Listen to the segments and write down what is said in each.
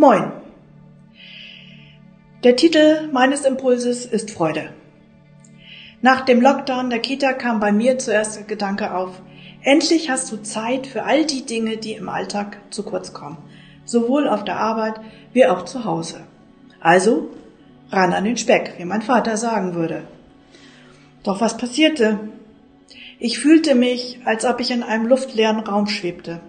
Moin. Der Titel meines Impulses ist Freude. Nach dem Lockdown der Kita kam bei mir zuerst der Gedanke auf, endlich hast du Zeit für all die Dinge, die im Alltag zu kurz kommen, sowohl auf der Arbeit wie auch zu Hause. Also ran an den Speck, wie mein Vater sagen würde. Doch was passierte? Ich fühlte mich, als ob ich in einem luftleeren Raum schwebte.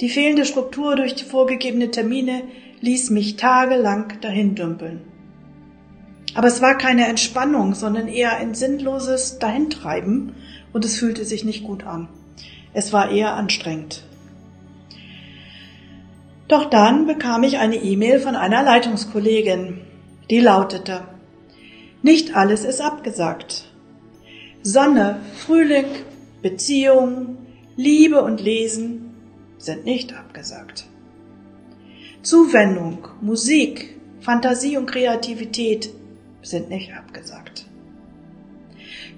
Die fehlende Struktur durch die vorgegebene Termine ließ mich tagelang dahin dümpeln. Aber es war keine Entspannung, sondern eher ein sinnloses Dahintreiben und es fühlte sich nicht gut an. Es war eher anstrengend. Doch dann bekam ich eine E-Mail von einer Leitungskollegin, die lautete, nicht alles ist abgesagt. Sonne, Frühling, Beziehung, Liebe und Lesen sind nicht abgesagt. Zuwendung, Musik, Fantasie und Kreativität sind nicht abgesagt.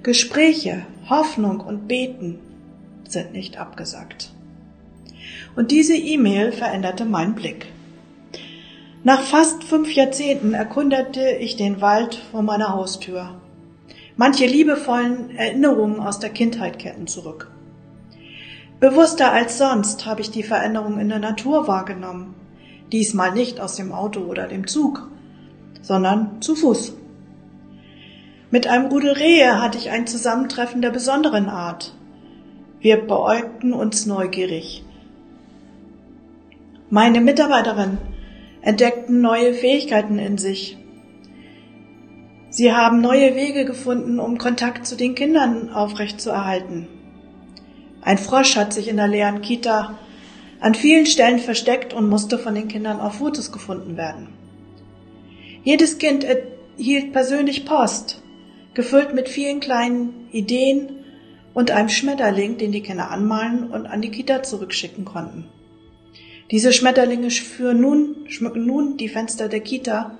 Gespräche, Hoffnung und Beten sind nicht abgesagt. Und diese E-Mail veränderte meinen Blick. Nach fast fünf Jahrzehnten erkundete ich den Wald vor meiner Haustür. Manche liebevollen Erinnerungen aus der Kindheit kehrten zurück. Bewusster als sonst habe ich die Veränderung in der Natur wahrgenommen. Diesmal nicht aus dem Auto oder dem Zug, sondern zu Fuß. Mit einem Rudel Rehe hatte ich ein Zusammentreffen der besonderen Art. Wir beäugten uns neugierig. Meine Mitarbeiterin entdeckten neue Fähigkeiten in sich. Sie haben neue Wege gefunden, um Kontakt zu den Kindern aufrechtzuerhalten. Ein Frosch hat sich in der leeren Kita an vielen Stellen versteckt und musste von den Kindern auf Fotos gefunden werden. Jedes Kind erhielt persönlich Post gefüllt mit vielen kleinen Ideen und einem Schmetterling, den die Kinder anmalen und an die Kita zurückschicken konnten. Diese Schmetterlinge nun, schmücken nun die Fenster der Kita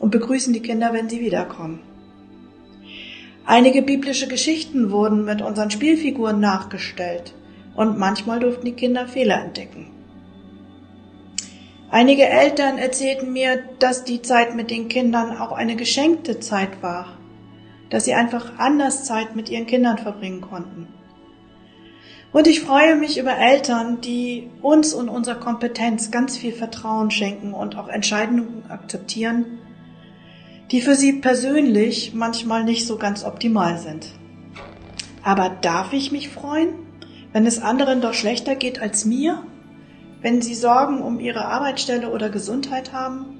und begrüßen die Kinder, wenn sie wiederkommen. Einige biblische Geschichten wurden mit unseren Spielfiguren nachgestellt und manchmal durften die Kinder Fehler entdecken. Einige Eltern erzählten mir, dass die Zeit mit den Kindern auch eine geschenkte Zeit war dass sie einfach anders Zeit mit ihren Kindern verbringen konnten. Und ich freue mich über Eltern, die uns und unserer Kompetenz ganz viel Vertrauen schenken und auch Entscheidungen akzeptieren, die für sie persönlich manchmal nicht so ganz optimal sind. Aber darf ich mich freuen, wenn es anderen doch schlechter geht als mir? Wenn sie Sorgen um ihre Arbeitsstelle oder Gesundheit haben?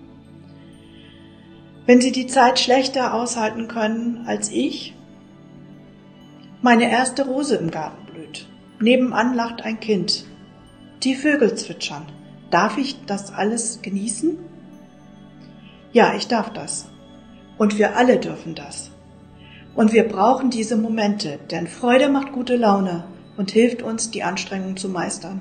wenn sie die Zeit schlechter aushalten können als ich? Meine erste Rose im Garten blüht. Nebenan lacht ein Kind. Die Vögel zwitschern. Darf ich das alles genießen? Ja, ich darf das. Und wir alle dürfen das. Und wir brauchen diese Momente, denn Freude macht gute Laune und hilft uns, die Anstrengung zu meistern.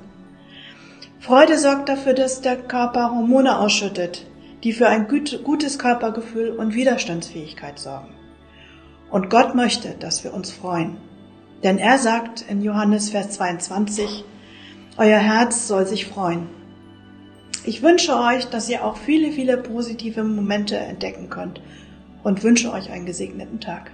Freude sorgt dafür, dass der Körper Hormone ausschüttet, die für ein gutes Körpergefühl und Widerstandsfähigkeit sorgen. Und Gott möchte, dass wir uns freuen. Denn er sagt in Johannes Vers 22, Euer Herz soll sich freuen. Ich wünsche euch, dass ihr auch viele, viele positive Momente entdecken könnt und wünsche euch einen gesegneten Tag.